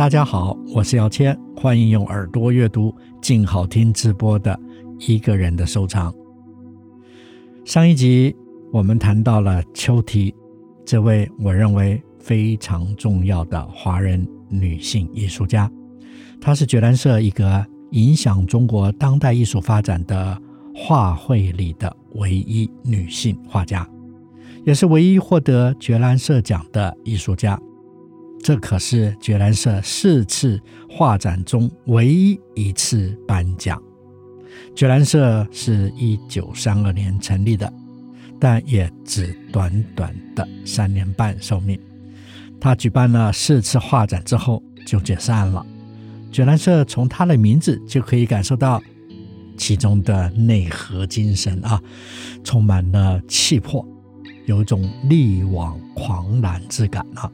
大家好，我是姚谦，欢迎用耳朵阅读静好听直播的一个人的收藏。上一集我们谈到了邱堤，这位我认为非常重要的华人女性艺术家，她是觉兰社一个影响中国当代艺术发展的画会里的唯一女性画家，也是唯一获得觉兰社奖的艺术家。这可是觉兰社四次画展中唯一一次颁奖。觉兰社是一九三二年成立的，但也只短短的三年半寿命。他举办了四次画展之后就解散了。觉兰社从他的名字就可以感受到其中的内核精神啊，充满了气魄，有一种力挽狂澜之感啊。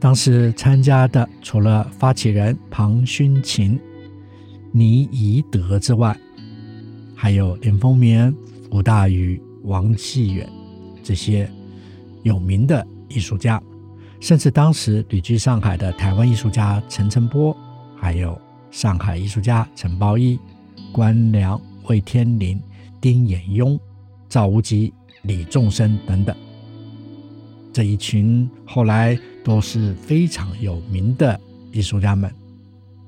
当时参加的除了发起人庞勋琴、倪宜德之外，还有林风眠、吴大羽、王继远这些有名的艺术家，甚至当时旅居上海的台湾艺术家陈澄波，还有上海艺术家陈抱一、关良、魏天林、丁衍庸、赵无极、李仲生等等。这一群后来都是非常有名的艺术家们，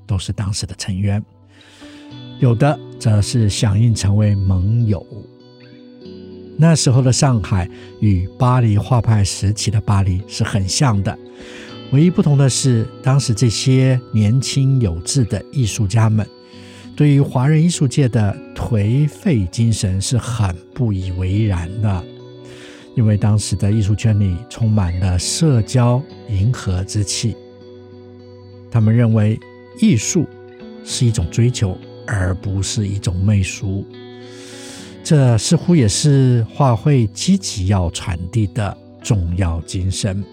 都是当时的成员。有的则是响应成为盟友。那时候的上海与巴黎画派时期的巴黎是很像的，唯一不同的是，当时这些年轻有志的艺术家们，对于华人艺术界的颓废精神是很不以为然的。因为当时的艺术圈里充满了社交迎合之气，他们认为艺术是一种追求，而不是一种媚俗。这似乎也是画会积极要传递的重要精神。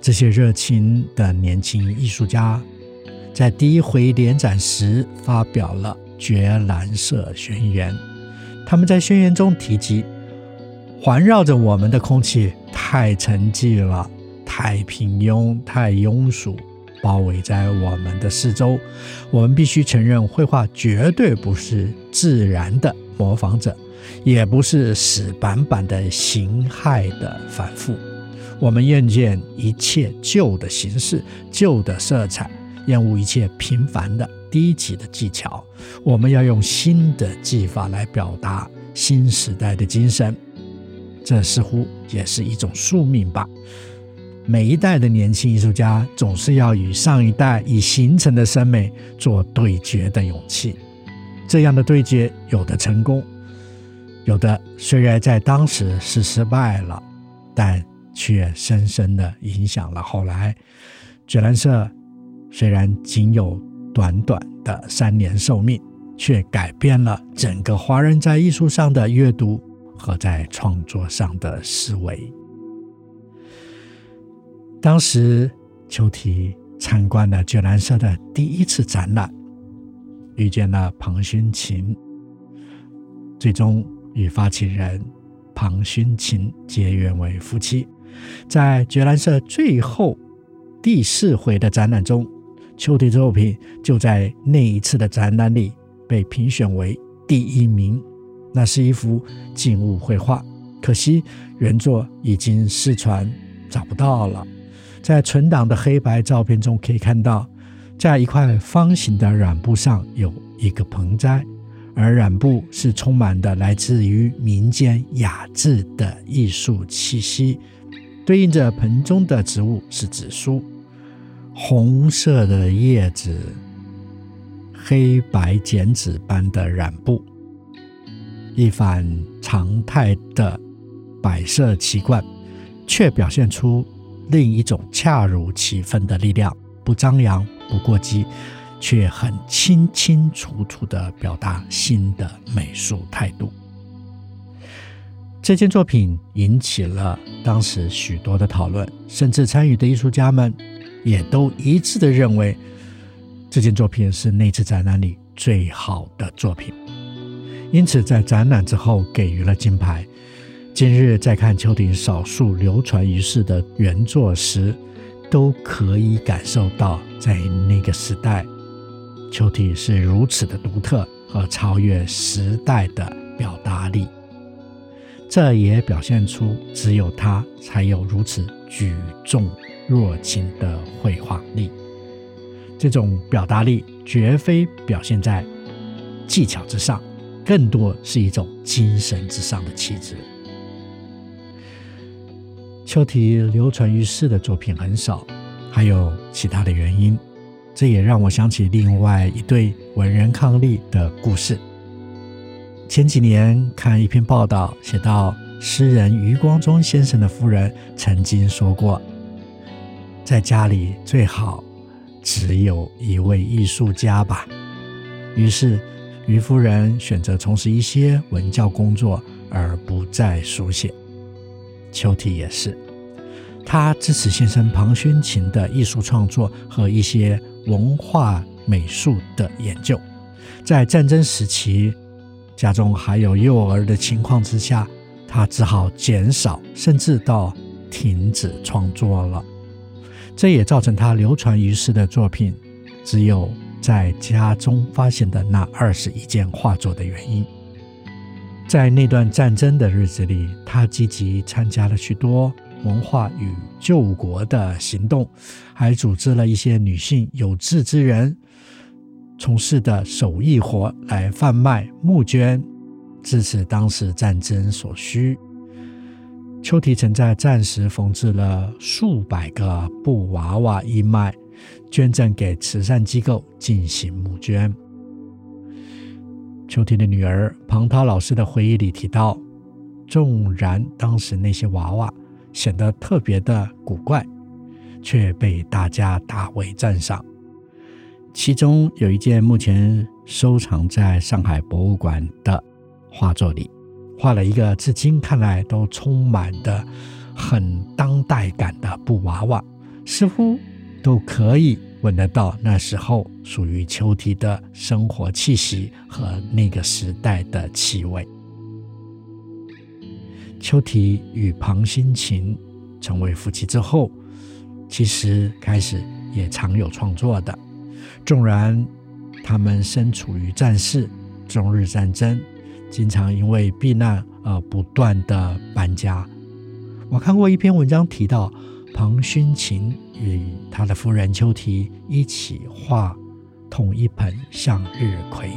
这些热情的年轻艺术家，在第一回联展时发表了《绝蓝色宣言》，他们在宣言中提及。环绕着我们的空气太沉寂了，太平庸，太庸俗，包围在我们的四周。我们必须承认，绘画绝对不是自然的模仿者，也不是死板板的形骸的反复。我们厌倦一切旧的形式、旧的色彩，厌恶一切平凡的低级的技巧。我们要用新的技法来表达新时代的精神。这似乎也是一种宿命吧。每一代的年轻艺术家总是要与上一代已形成的审美做对决的勇气。这样的对决，有的成功，有的虽然在当时是失败了，但却深深地影响了后来。觉兰社虽然仅有短短的三年寿命，却改变了整个华人在艺术上的阅读。和在创作上的思维。当时，邱提参观了觉兰社的第一次展览，遇见了庞勋琴，最终与发起人庞勋琴结缘为夫妻。在觉兰社最后第四回的展览中，邱提作品就在那一次的展览里被评选为第一名。那是一幅静物绘画，可惜原作已经失传，找不到了。在存档的黑白照片中可以看到，在一块方形的染布上有一个盆栽，而染布是充满的来自于民间雅致的艺术气息。对应着盆中的植物是紫苏，红色的叶子，黑白剪纸般的染布。一反常态的摆设奇观，却表现出另一种恰如其分的力量，不张扬，不过激，却很清清楚楚地表达新的美术态度。这件作品引起了当时许多的讨论，甚至参与的艺术家们也都一致地认为，这件作品是那次展览里最好的作品。因此，在展览之后给予了金牌。今日再看邱婷少数流传于世的原作时，都可以感受到，在那个时代，邱婷是如此的独特和超越时代的表达力。这也表现出只有他才有如此举重若轻的绘画力。这种表达力绝非表现在技巧之上，更多是一种精神之上的气质。邱提流传于世的作品很少，还有其他的原因。这也让我想起另外一对文人伉俪的故事。前几年看一篇报道，写到诗人余光中先生的夫人曾经说过，在家里最好只有一位艺术家吧。于是于夫人选择从事一些文教工作，而不再书写。邱提也是，他支持先生庞薰琴的艺术创作和一些文化美术的研究。在战争时期，家中还有幼儿的情况之下，他只好减少，甚至到停止创作了。这也造成他流传于世的作品只有在家中发现的那二十一件画作的原因。在那段战争的日子里，他积极参加了许多文化与救国的行动，还组织了一些女性有志之人从事的手艺活来贩卖募捐，支持当时战争所需。邱提曾在战时缝制了数百个布娃娃义卖，捐赠给慈善机构进行募捐。邱提的女儿庞涛老师的回忆里提到，纵然当时那些娃娃显得特别的古怪，却被大家大为赞赏。其中有一件目前收藏在上海博物馆的画作里，画了一个至今看来都充满的很当代感的布娃娃，似乎都可以。闻得到那时候属于秋提的生活气息和那个时代的气味。秋提与庞新琴成为夫妻之后，其实开始也常有创作的。纵然他们身处于战事，中日战争，经常因为避难而不断的搬家。我看过一篇文章提到。庞薰勤与他的夫人邱提一起画同一盆向日葵。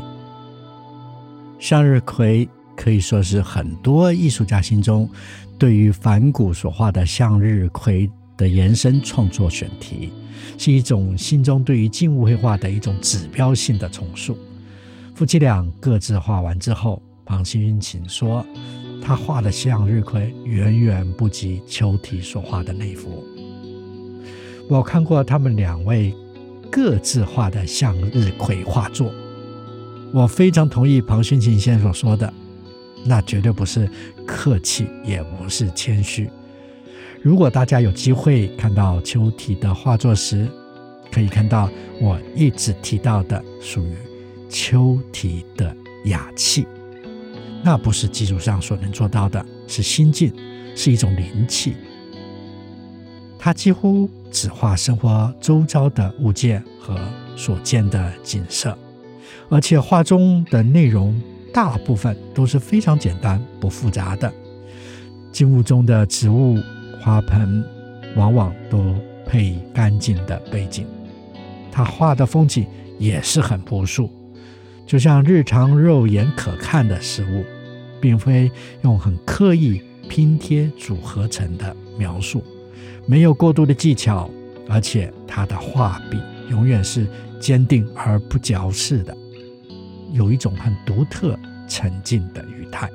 向日葵可以说是很多艺术家心中对于梵谷所画的向日葵的延伸创作选题，是一种心中对于静物绘画的一种指标性的重塑。夫妻俩各自画完之后，庞薰琴说。他画的向日葵远远不及邱提所画的那幅。我看过他们两位各自画的向日葵画作，我非常同意庞勋勤先生所说的，那绝对不是客气，也不是谦虚。如果大家有机会看到邱提的画作时，可以看到我一直提到的属于邱提的雅气。那不是技术上所能做到的，是心境，是一种灵气。他几乎只画生活周遭的物件和所见的景色，而且画中的内容大部分都是非常简单不复杂的。静物中的植物、花盆往往都配干净的背景。他画的风景也是很朴素。就像日常肉眼可看的事物，并非用很刻意拼贴组合成的描述，没有过度的技巧，而且他的画笔永远是坚定而不矫饰的，有一种很独特沉静的语态。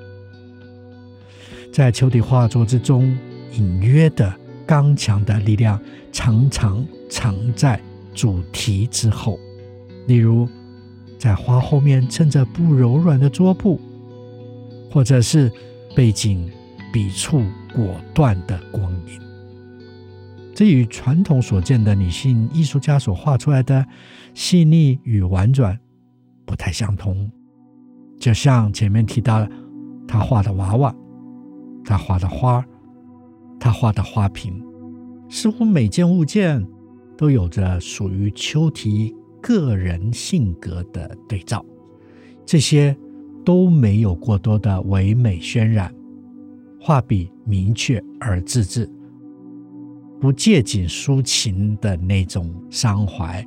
在球体画作之中，隐约的刚强的力量，常常藏在主题之后。例如，在花后面衬着不柔软的桌布，或者是背景笔触果断的光影。这与传统所见的女性艺术家所画出来的细腻与婉转不太相同。就像前面提到的，她画的娃娃，她画的花，她画的花瓶，似乎每件物件都有着属于秋堤个人性格的对照，这些都没有过多的唯美渲染，画笔明确而自制，不借景抒情的那种伤怀，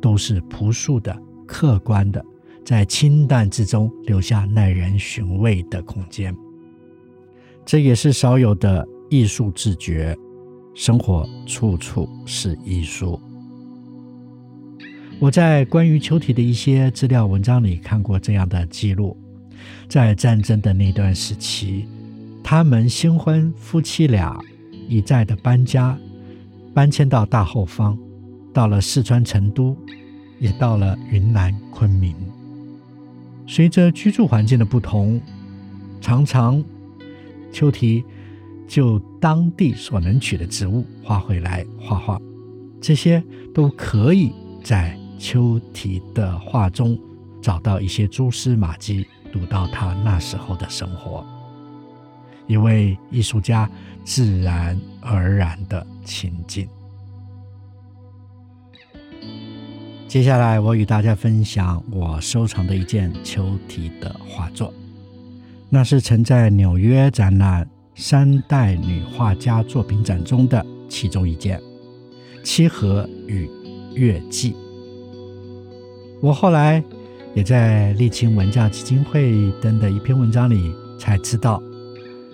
都是朴素的、客观的，在清淡之中留下耐人寻味的空间。这也是少有的艺术自觉，生活处处是艺术。我在关于秋体的一些资料文章里看过这样的记录：在战争的那段时期，他们新婚夫妻俩一再的搬家，搬迁到大后方，到了四川成都，也到了云南昆明。随着居住环境的不同，常常秋堤就当地所能取的植物画回来画画，这些都可以在。秋堤的画中找到一些蛛丝马迹，读到他那时候的生活，一位艺术家自然而然的情境。接下来，我与大家分享我收藏的一件秋堤的画作，那是曾在纽约展览三代女画家作品展中的其中一件《七河与月季》。我后来也在沥青文教基金会登的一篇文章里才知道，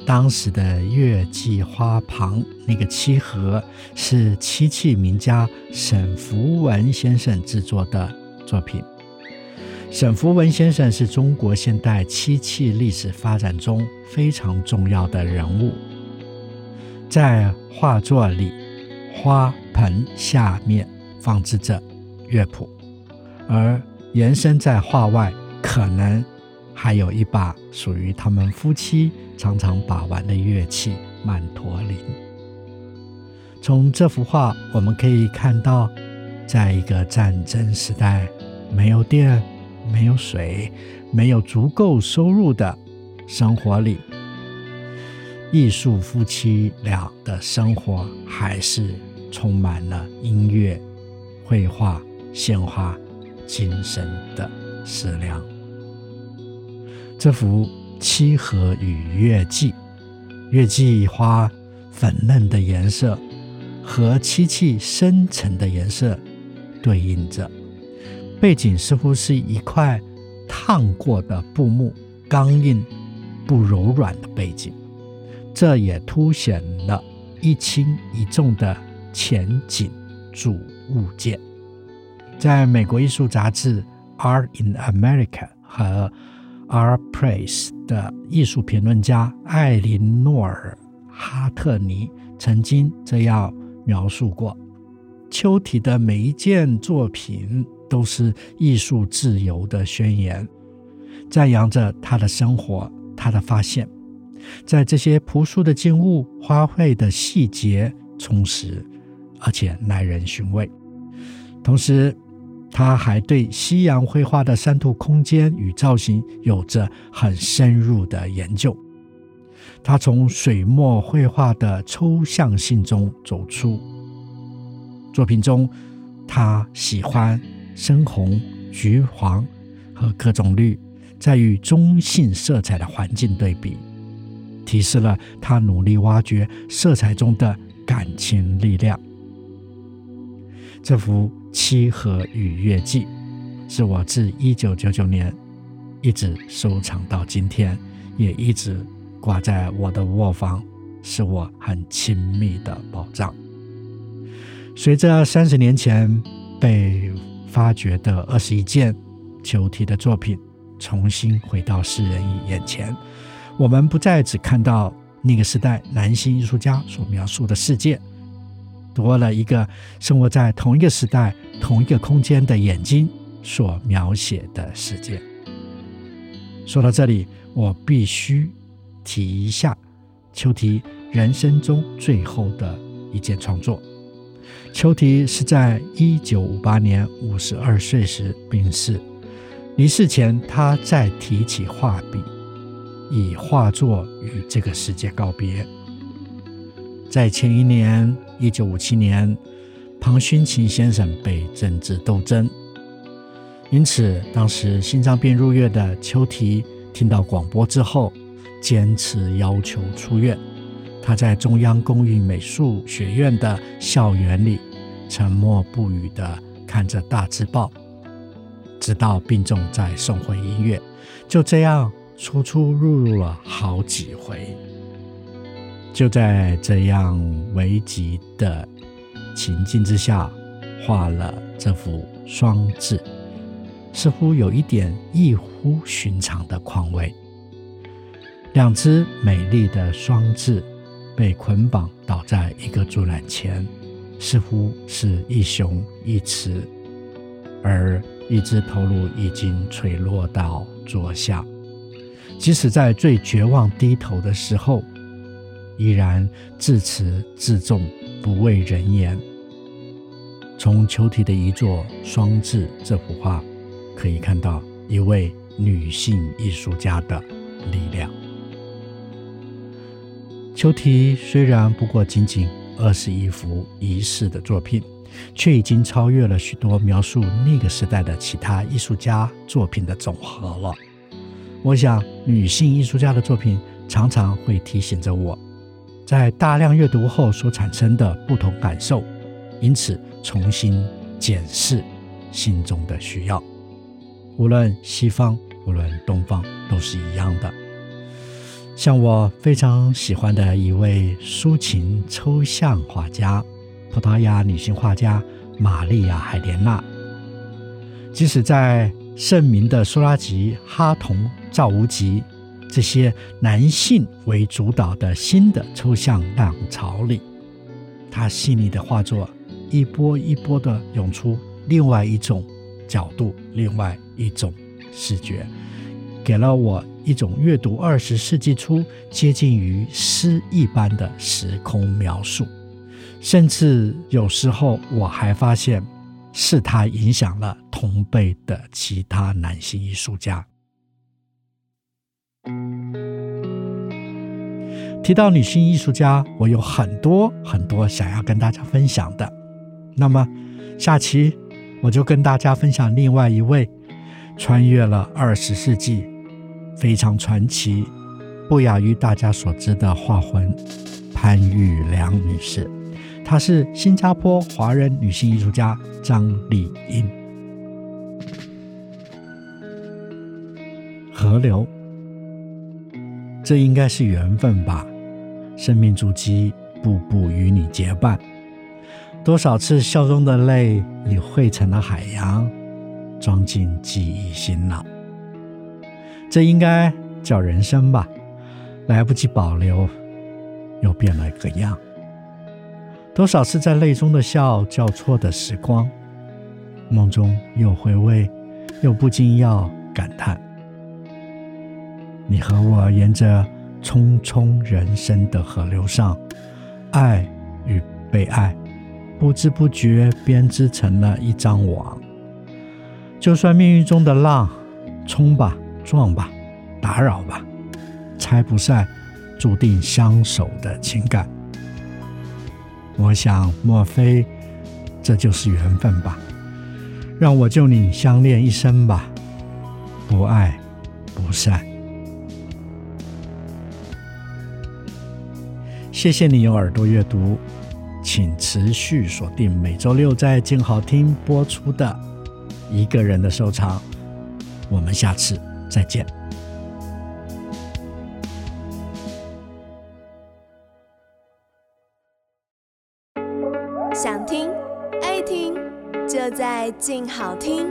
当时的月季花旁那个七盒是漆器名家沈福文先生制作的作品。沈福文先生是中国现代漆器历史发展中非常重要的人物，在画作里，花盆下面放置着乐谱。而延伸在画外，可能还有一把属于他们夫妻常常把玩的乐器——曼陀林。从这幅画，我们可以看到，在一个战争时代，没有电、没有水、没有足够收入的生活里，艺术夫妻俩的生活还是充满了音乐、绘画、鲜花。精神的思量。这幅《七河与月季》，月季花粉嫩的颜色和漆器深沉的颜色对应着，背景似乎是一块烫过的布幕，刚硬不柔软的背景，这也凸显了一轻一重的前景主物件。在美国艺术杂志《Art in America》和《Art Press》的艺术评论家艾琳诺尔·哈特尼曾经这样描述过：秋体的每一件作品都是艺术自由的宣言，赞扬着他的生活、他的发现，在这些朴素的静物、花卉的细节，充实而且耐人寻味，同时。他还对西洋绘画的三度空间与造型有着很深入的研究。他从水墨绘画的抽象性中走出。作品中，他喜欢深红、橘黄和各种绿，在与中性色彩的环境对比，提示了他努力挖掘色彩中的感情力量。这幅《七河与月季》是我自一九九九年一直收藏到今天，也一直挂在我的卧房，是我很亲密的宝藏。随着三十年前被发掘的二十一件球体的作品重新回到世人眼前，我们不再只看到那个时代男性艺术家所描述的世界，多了一个生活在同一个时代、同一个空间的眼睛所描写的世界。说到这里，我必须提一下邱提人生中最后的一件创作。邱提是在一九五八年五十二岁时病逝。离世前，他再提起画笔，以画作与这个世界告别。在前一年，一九五七年，庞勋琴先生被政治斗争，因此当时心脏病入院的邱提听到广播之后，坚持要求出院。他在中央工艺美术学院的校园里，沉默不语地看着大字报。直到病重再送回医院，就这样出出入入了好几回。就在这样危急的情境之下，画了这幅双字，似乎有一点异乎寻常的况味。两只美丽的双字被捆绑倒在一个竹篮前，似乎是一雄一雌，而。一只头颅已经垂落到桌下，即使在最绝望低头的时候，依然自持自重，不畏人言。从邱提的遗作《双字》这幅画，可以看到一位女性艺术家的力量。邱提虽然不过仅仅二十一幅遗世的作品。却已经超越了许多描述那个时代的其他艺术家作品的总和了。我想，女性艺术家的作品常常会提醒着我，在大量阅读后所产生的不同感受，因此重新检视心中的需要。无论西方，无论东方，都是一样的。像我非常喜欢的一位抒情抽象画家。葡萄牙女性画家玛丽亚·海莲娜，即使在盛名的苏拉吉、哈同、赵无极这些男性为主导的新的抽象浪潮里，他细腻的画作一波一波的涌出另外一种角度、另外一种视觉，给了我一种阅读二十世纪初接近于诗一般的时空描述。甚至有时候，我还发现是他影响了同辈的其他男性艺术家。提到女性艺术家，我有很多很多想要跟大家分享的。那么，下期我就跟大家分享另外一位穿越了二十世纪、非常传奇、不亚于大家所知的画魂——潘玉良女士。她是新加坡华人女性艺术家张丽英。河流，这应该是缘分吧？生命足迹，步步与你结伴。多少次笑中的泪，已汇成了海洋，装进记忆新浪。这应该叫人生吧？来不及保留，又变了个样。多少次在泪中的笑，交错的时光，梦中又回味，又不禁要感叹。你和我沿着匆匆人生的河流上，爱与被爱，不知不觉编织成了一张网。就算命运中的浪，冲吧，撞吧，打扰吧，拆不散，注定相守的情感。我想，莫非这就是缘分吧？让我就你相恋一生吧，不爱不散。谢谢你用耳朵阅读，请持续锁定每周六在静好听播出的《一个人的收藏》，我们下次再见。想听爱听，就在静好听。